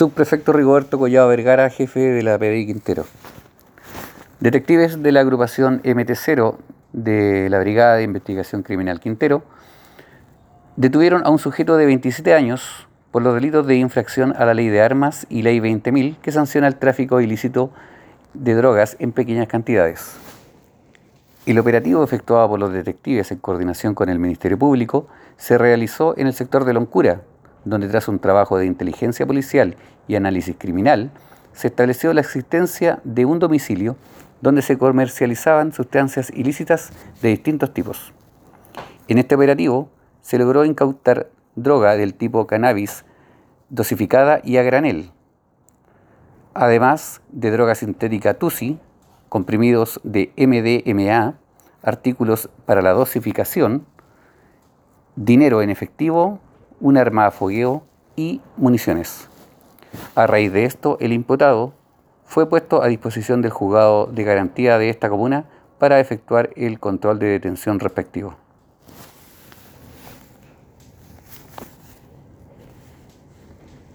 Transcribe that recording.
Subprefecto Rigoberto Collado Vergara, jefe de la PDI Quintero. Detectives de la agrupación MT0 de la Brigada de Investigación Criminal Quintero detuvieron a un sujeto de 27 años por los delitos de infracción a la ley de armas y ley 20.000 que sanciona el tráfico ilícito de drogas en pequeñas cantidades. El operativo efectuado por los detectives en coordinación con el Ministerio Público se realizó en el sector de Loncura, donde tras un trabajo de inteligencia policial y análisis criminal, se estableció la existencia de un domicilio donde se comercializaban sustancias ilícitas de distintos tipos. En este operativo se logró incautar droga del tipo cannabis dosificada y a granel, además de droga sintética TUSI, comprimidos de MDMA, artículos para la dosificación, dinero en efectivo, un arma a fogueo y municiones. A raíz de esto, el imputado fue puesto a disposición del juzgado de garantía de esta comuna para efectuar el control de detención respectivo.